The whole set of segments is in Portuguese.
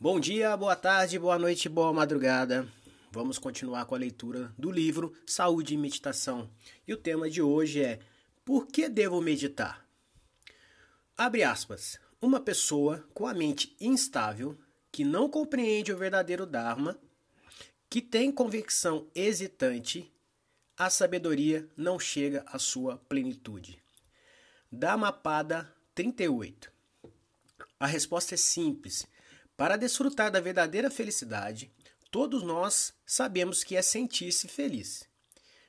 Bom dia, boa tarde, boa noite, boa madrugada. Vamos continuar com a leitura do livro Saúde e Meditação. E o tema de hoje é Por que devo meditar? Abre aspas. Uma pessoa com a mente instável, que não compreende o verdadeiro Dharma, que tem convicção hesitante, a sabedoria não chega à sua plenitude. Dhammapada 38. A resposta é simples para desfrutar da verdadeira felicidade, todos nós sabemos que é sentir-se feliz.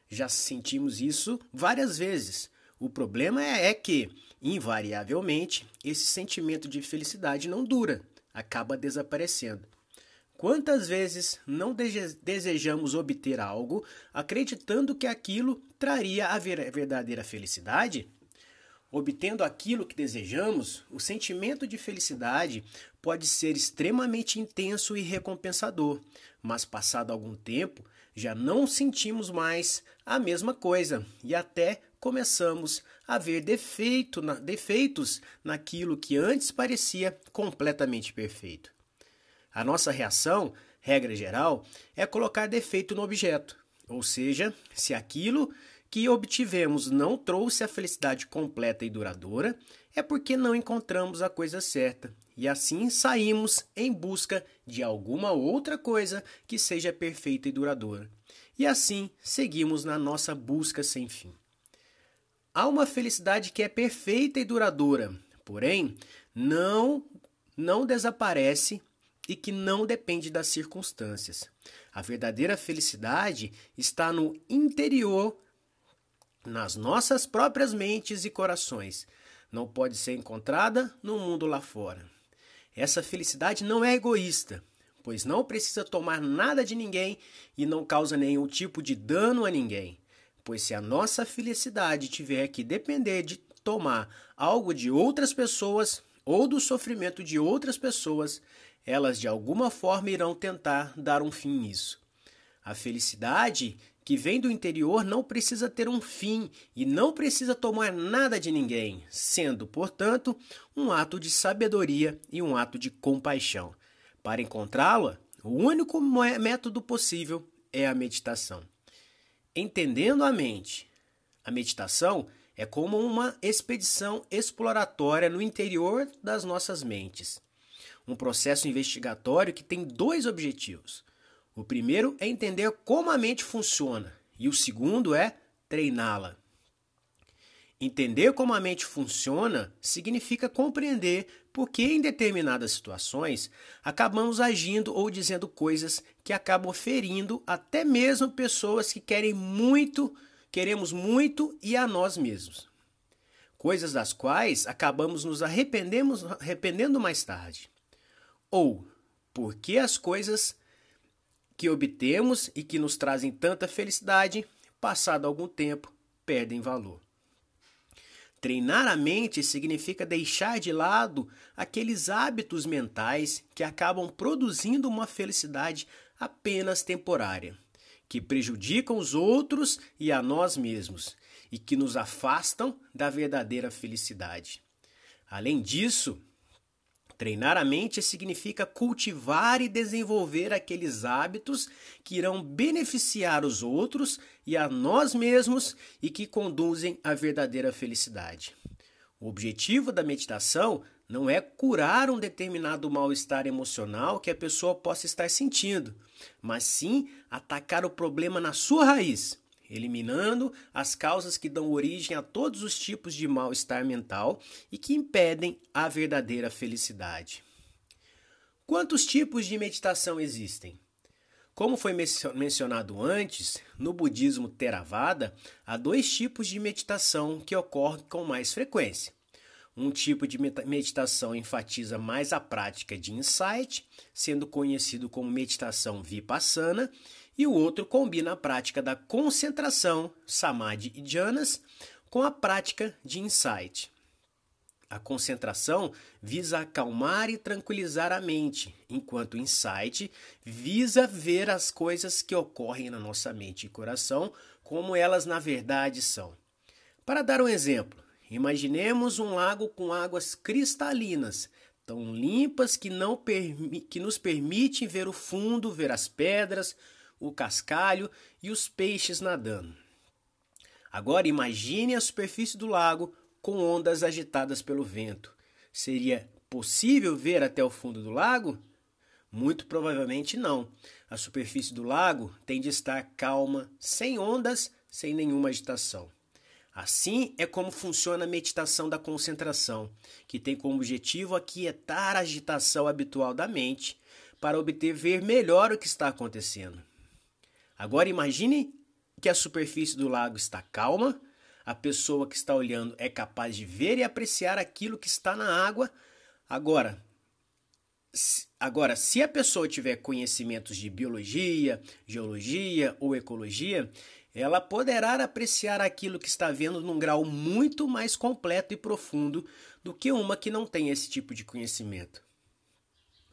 Já sentimos isso várias vezes. O problema é, é que, invariavelmente, esse sentimento de felicidade não dura, acaba desaparecendo. Quantas vezes não desejamos obter algo acreditando que aquilo traria a verdadeira felicidade? Obtendo aquilo que desejamos, o sentimento de felicidade pode ser extremamente intenso e recompensador, mas passado algum tempo já não sentimos mais a mesma coisa e até começamos a ver defeito na, defeitos naquilo que antes parecia completamente perfeito. A nossa reação, regra geral, é colocar defeito no objeto, ou seja, se aquilo que obtivemos não trouxe a felicidade completa e duradoura, é porque não encontramos a coisa certa e assim saímos em busca de alguma outra coisa que seja perfeita e duradoura. E assim seguimos na nossa busca sem fim. Há uma felicidade que é perfeita e duradoura, porém não não desaparece e que não depende das circunstâncias. A verdadeira felicidade está no interior nas nossas próprias mentes e corações. Não pode ser encontrada no mundo lá fora. Essa felicidade não é egoísta, pois não precisa tomar nada de ninguém e não causa nenhum tipo de dano a ninguém. Pois se a nossa felicidade tiver que depender de tomar algo de outras pessoas ou do sofrimento de outras pessoas, elas de alguma forma irão tentar dar um fim nisso. A felicidade que vem do interior não precisa ter um fim e não precisa tomar nada de ninguém, sendo, portanto, um ato de sabedoria e um ato de compaixão. Para encontrá-la, o único método possível é a meditação. Entendendo a mente, a meditação é como uma expedição exploratória no interior das nossas mentes. Um processo investigatório que tem dois objetivos o primeiro é entender como a mente funciona e o segundo é treiná-la. Entender como a mente funciona significa compreender por que, em determinadas situações, acabamos agindo ou dizendo coisas que acabam ferindo até mesmo pessoas que querem muito, queremos muito e a nós mesmos. Coisas das quais acabamos nos arrependendo mais tarde. Ou porque as coisas que obtemos e que nos trazem tanta felicidade, passado algum tempo, perdem valor. Treinar a mente significa deixar de lado aqueles hábitos mentais que acabam produzindo uma felicidade apenas temporária, que prejudicam os outros e a nós mesmos e que nos afastam da verdadeira felicidade. Além disso, Treinar a mente significa cultivar e desenvolver aqueles hábitos que irão beneficiar os outros e a nós mesmos e que conduzem à verdadeira felicidade. O objetivo da meditação não é curar um determinado mal-estar emocional que a pessoa possa estar sentindo, mas sim atacar o problema na sua raiz eliminando as causas que dão origem a todos os tipos de mal-estar mental e que impedem a verdadeira felicidade. Quantos tipos de meditação existem? Como foi mencionado antes, no budismo Theravada, há dois tipos de meditação que ocorrem com mais frequência. Um tipo de meditação enfatiza mais a prática de insight, sendo conhecido como meditação vipassana, e o outro combina a prática da concentração, samadhi e jhanas, com a prática de insight. A concentração visa acalmar e tranquilizar a mente, enquanto o insight visa ver as coisas que ocorrem na nossa mente e coração como elas na verdade são. Para dar um exemplo, imaginemos um lago com águas cristalinas, tão limpas que, não que nos permitem ver o fundo, ver as pedras, o cascalho e os peixes nadando. Agora imagine a superfície do lago com ondas agitadas pelo vento. Seria possível ver até o fundo do lago? Muito provavelmente não. A superfície do lago tem de estar calma, sem ondas, sem nenhuma agitação. Assim é como funciona a meditação da concentração, que tem como objetivo aquietar a agitação habitual da mente para obter ver melhor o que está acontecendo. Agora imagine que a superfície do lago está calma, a pessoa que está olhando é capaz de ver e apreciar aquilo que está na água. Agora, agora se a pessoa tiver conhecimentos de biologia, geologia ou ecologia, ela poderá apreciar aquilo que está vendo num grau muito mais completo e profundo do que uma que não tem esse tipo de conhecimento.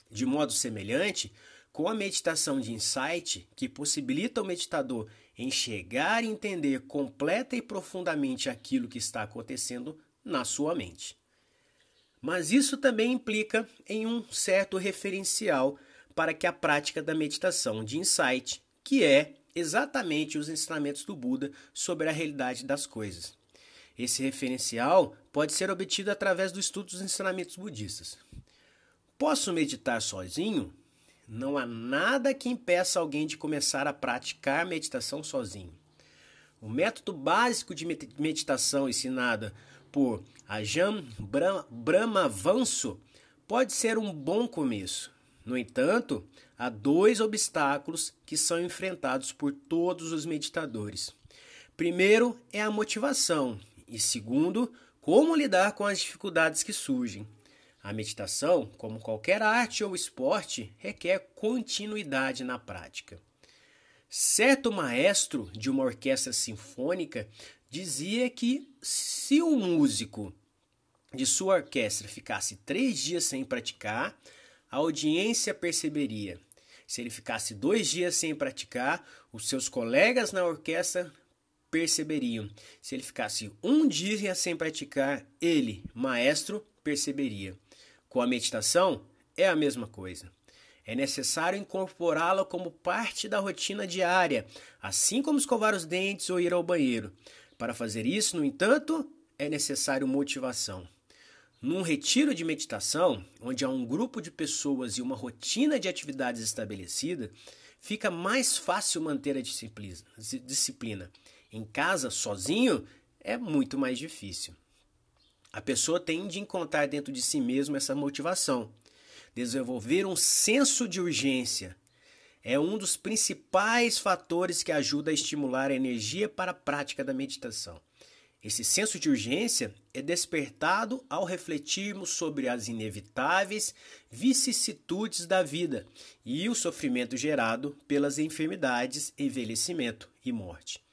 De modo semelhante, com a meditação de insight, que possibilita ao meditador enxergar e entender completa e profundamente aquilo que está acontecendo na sua mente. Mas isso também implica em um certo referencial para que a prática da meditação de insight, que é exatamente os ensinamentos do Buda sobre a realidade das coisas. Esse referencial pode ser obtido através do estudo dos ensinamentos budistas. Posso meditar sozinho? Não há nada que impeça alguém de começar a praticar meditação sozinho. O método básico de meditação ensinado por Ajahn Brahmavanso pode ser um bom começo. No entanto, há dois obstáculos que são enfrentados por todos os meditadores. Primeiro é a motivação, e segundo, como lidar com as dificuldades que surgem. A meditação, como qualquer arte ou esporte, requer continuidade na prática. Certo maestro de uma orquestra sinfônica dizia que se um músico de sua orquestra ficasse três dias sem praticar, a audiência perceberia. Se ele ficasse dois dias sem praticar, os seus colegas na orquestra perceberiam. Se ele ficasse um dia sem praticar, ele, maestro, perceberia. Com a meditação, é a mesma coisa. É necessário incorporá-la como parte da rotina diária, assim como escovar os dentes ou ir ao banheiro. Para fazer isso, no entanto, é necessário motivação. Num retiro de meditação, onde há um grupo de pessoas e uma rotina de atividades estabelecida, fica mais fácil manter a disciplina. Em casa, sozinho, é muito mais difícil. A pessoa tem de encontrar dentro de si mesmo essa motivação. Desenvolver um senso de urgência é um dos principais fatores que ajuda a estimular a energia para a prática da meditação. Esse senso de urgência é despertado ao refletirmos sobre as inevitáveis vicissitudes da vida e o sofrimento gerado pelas enfermidades, envelhecimento e morte.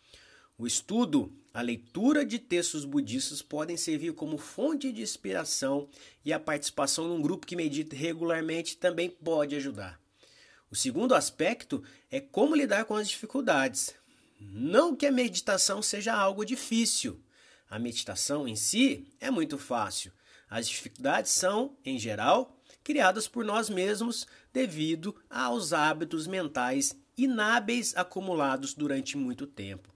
O estudo a leitura de textos budistas podem servir como fonte de inspiração e a participação num grupo que medita regularmente também pode ajudar. O segundo aspecto é como lidar com as dificuldades. Não que a meditação seja algo difícil. A meditação em si é muito fácil. As dificuldades são, em geral, criadas por nós mesmos devido aos hábitos mentais inábeis acumulados durante muito tempo.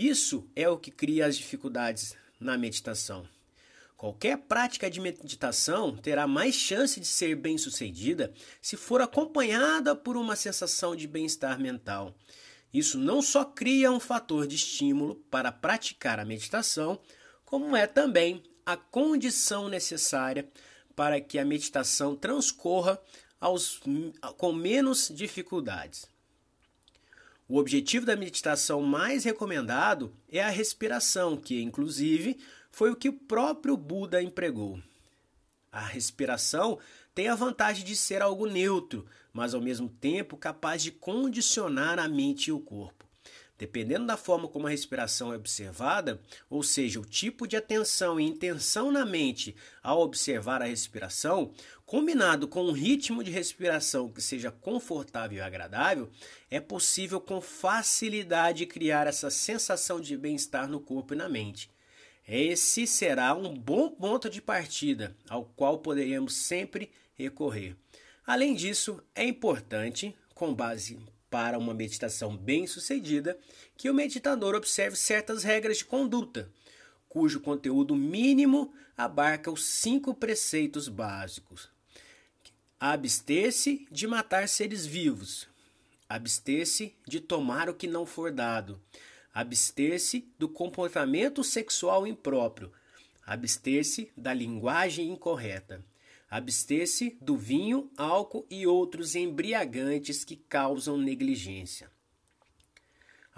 Isso é o que cria as dificuldades na meditação. Qualquer prática de meditação terá mais chance de ser bem-sucedida se for acompanhada por uma sensação de bem-estar mental. Isso não só cria um fator de estímulo para praticar a meditação, como é também a condição necessária para que a meditação transcorra aos, com menos dificuldades. O objetivo da meditação mais recomendado é a respiração, que inclusive foi o que o próprio Buda empregou. A respiração tem a vantagem de ser algo neutro, mas ao mesmo tempo capaz de condicionar a mente e o corpo. Dependendo da forma como a respiração é observada, ou seja, o tipo de atenção e intenção na mente ao observar a respiração, combinado com um ritmo de respiração que seja confortável e agradável, é possível com facilidade criar essa sensação de bem-estar no corpo e na mente. Esse será um bom ponto de partida ao qual poderemos sempre recorrer. Além disso, é importante, com base para uma meditação bem-sucedida, que o meditador observe certas regras de conduta, cujo conteúdo mínimo abarca os cinco preceitos básicos. Abster-se de matar seres vivos. Abster-se de tomar o que não for dado. Abster-se do comportamento sexual impróprio. Abster-se da linguagem incorreta. Abster-se do vinho, álcool e outros embriagantes que causam negligência.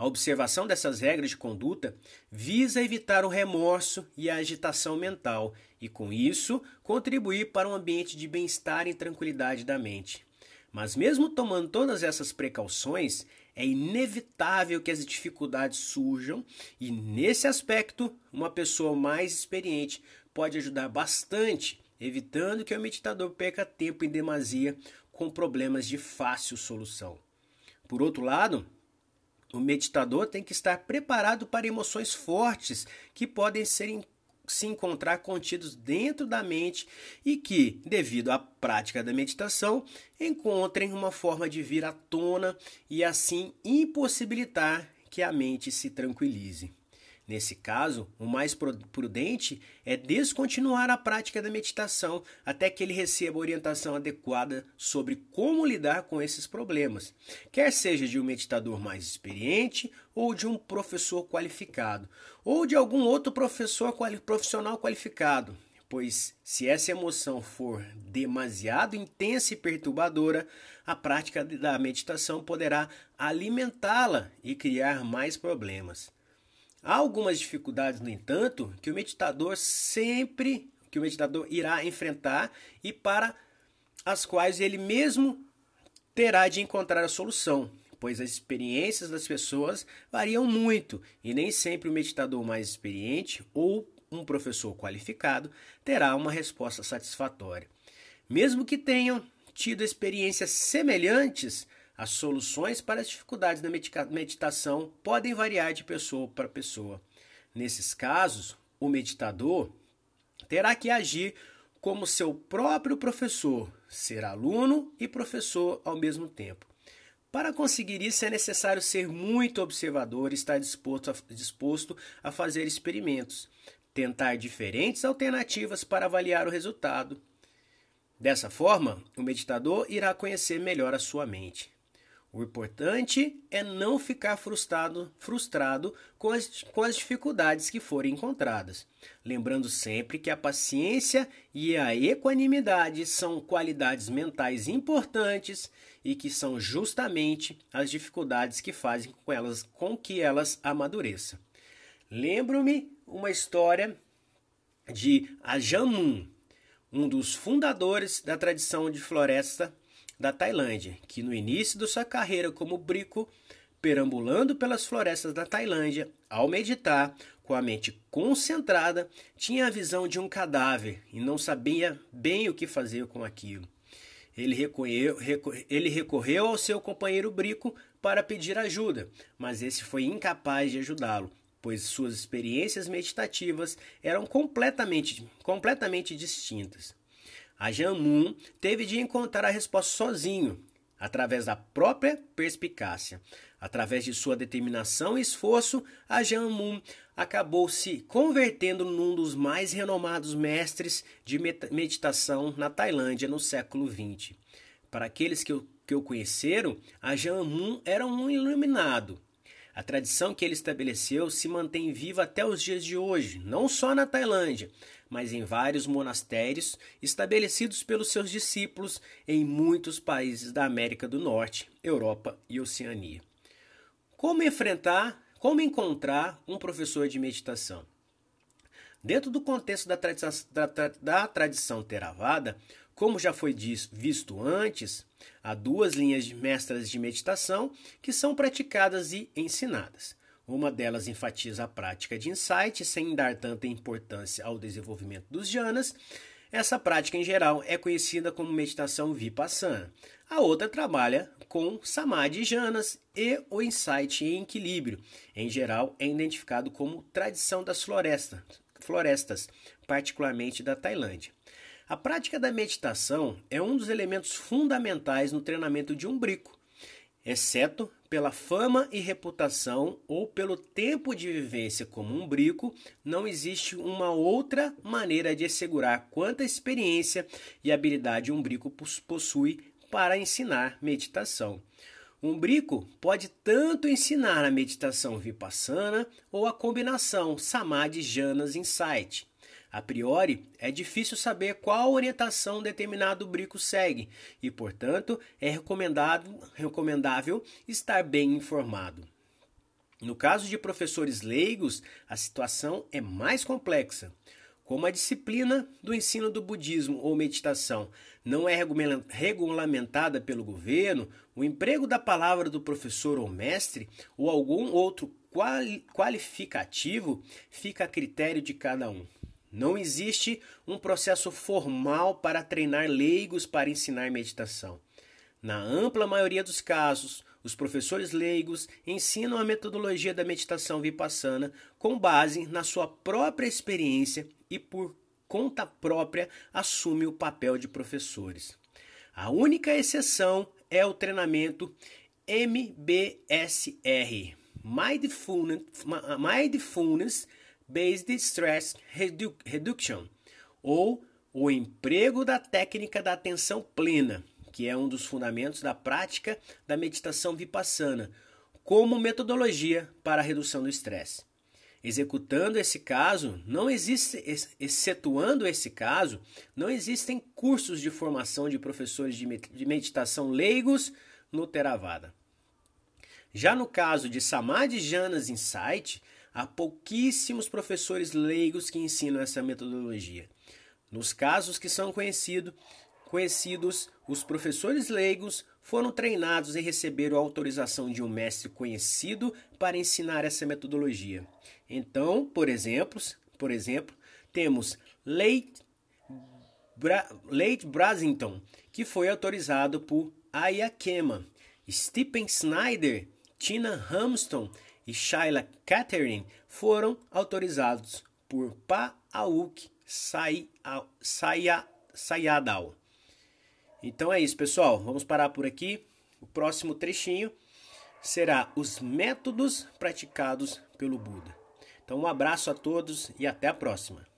A observação dessas regras de conduta visa evitar o remorso e a agitação mental e, com isso, contribuir para um ambiente de bem-estar e tranquilidade da mente. Mas, mesmo tomando todas essas precauções, é inevitável que as dificuldades surjam, e nesse aspecto, uma pessoa mais experiente pode ajudar bastante, evitando que o meditador perca tempo em demasia com problemas de fácil solução. Por outro lado, o meditador tem que estar preparado para emoções fortes que podem ser se encontrar contidos dentro da mente e que, devido à prática da meditação, encontrem uma forma de vir à tona e assim impossibilitar que a mente se tranquilize. Nesse caso, o mais prudente é descontinuar a prática da meditação até que ele receba orientação adequada sobre como lidar com esses problemas, quer seja de um meditador mais experiente ou de um professor qualificado, ou de algum outro professor profissional qualificado. Pois, se essa emoção for demasiado intensa e perturbadora, a prática da meditação poderá alimentá-la e criar mais problemas. Há algumas dificuldades, no entanto, que o meditador sempre, que o meditador irá enfrentar e para as quais ele mesmo terá de encontrar a solução, pois as experiências das pessoas variam muito e nem sempre o meditador mais experiente ou um professor qualificado terá uma resposta satisfatória. Mesmo que tenham tido experiências semelhantes, as soluções para as dificuldades da meditação podem variar de pessoa para pessoa. Nesses casos, o meditador terá que agir como seu próprio professor, ser aluno e professor ao mesmo tempo. Para conseguir isso, é necessário ser muito observador e estar disposto a, disposto a fazer experimentos, tentar diferentes alternativas para avaliar o resultado. Dessa forma, o meditador irá conhecer melhor a sua mente. O importante é não ficar frustrado, frustrado com, as, com as dificuldades que forem encontradas, lembrando sempre que a paciência e a equanimidade são qualidades mentais importantes e que são justamente as dificuldades que fazem com, elas, com que elas amadureçam. Lembro-me uma história de Ajahn Mun, um dos fundadores da tradição de floresta da Tailândia, que no início de sua carreira como brico, perambulando pelas florestas da Tailândia, ao meditar, com a mente concentrada, tinha a visão de um cadáver e não sabia bem o que fazer com aquilo. Ele, recorreu, ele recorreu ao seu companheiro Brico para pedir ajuda, mas esse foi incapaz de ajudá-lo, pois suas experiências meditativas eram completamente, completamente distintas. A Jamun teve de encontrar a resposta sozinho, através da própria perspicácia. Através de sua determinação e esforço, a Jamun acabou se convertendo num dos mais renomados mestres de meditação na Tailândia no século XX. Para aqueles que o, que o conheceram, a Jamun era um iluminado, a tradição que ele estabeleceu se mantém viva até os dias de hoje, não só na Tailândia, mas em vários monastérios estabelecidos pelos seus discípulos em muitos países da América do Norte, Europa e Oceania. Como enfrentar, como encontrar um professor de meditação? Dentro do contexto da tradição, da, da tradição Theravada, como já foi visto antes, há duas linhas de mestras de meditação que são praticadas e ensinadas. Uma delas enfatiza a prática de insight sem dar tanta importância ao desenvolvimento dos jhanas. Essa prática, em geral, é conhecida como meditação vipassana. A outra trabalha com samadhi jhanas e o insight em equilíbrio. Em geral, é identificado como tradição das florestas, florestas, particularmente da Tailândia. A prática da meditação é um dos elementos fundamentais no treinamento de um brico, exceto pela fama e reputação ou pelo tempo de vivência como um brico, não existe uma outra maneira de assegurar quanta experiência e habilidade um brico possui para ensinar meditação. Um brico pode tanto ensinar a meditação vipassana ou a combinação samadhi janas insight. A priori, é difícil saber qual orientação determinado brico segue e, portanto, é recomendável estar bem informado. No caso de professores leigos, a situação é mais complexa. Como a disciplina do ensino do budismo ou meditação não é regulamentada pelo governo, o emprego da palavra do professor ou mestre ou algum outro qualificativo fica a critério de cada um. Não existe um processo formal para treinar leigos para ensinar meditação. Na ampla maioria dos casos, os professores leigos ensinam a metodologia da meditação vipassana com base na sua própria experiência e por conta própria assume o papel de professores. A única exceção é o treinamento MBSR, Mindfulness, Mindfulness Based Stress Redu Reduction, ou o emprego da técnica da atenção plena, que é um dos fundamentos da prática da meditação vipassana, como metodologia para a redução do estresse. Executando esse caso, não existe, excetuando esse caso, não existem cursos de formação de professores de meditação leigos no Theravada. Já no caso de Samadhi Janas Insight, há pouquíssimos professores leigos que ensinam essa metodologia. Nos casos que são conhecido, conhecidos, os professores leigos foram treinados e receberam a autorização de um mestre conhecido para ensinar essa metodologia. Então, por exemplo, por exemplo, temos Leite, Bra, Leite Brasington, que foi autorizado por Ayakema, Stephen Snyder, Tina Hamston e Shaila Catherine foram autorizados por Paauk Sayadal. Então é isso, pessoal. Vamos parar por aqui. O próximo trechinho será os métodos praticados pelo Buda. Então um abraço a todos e até a próxima.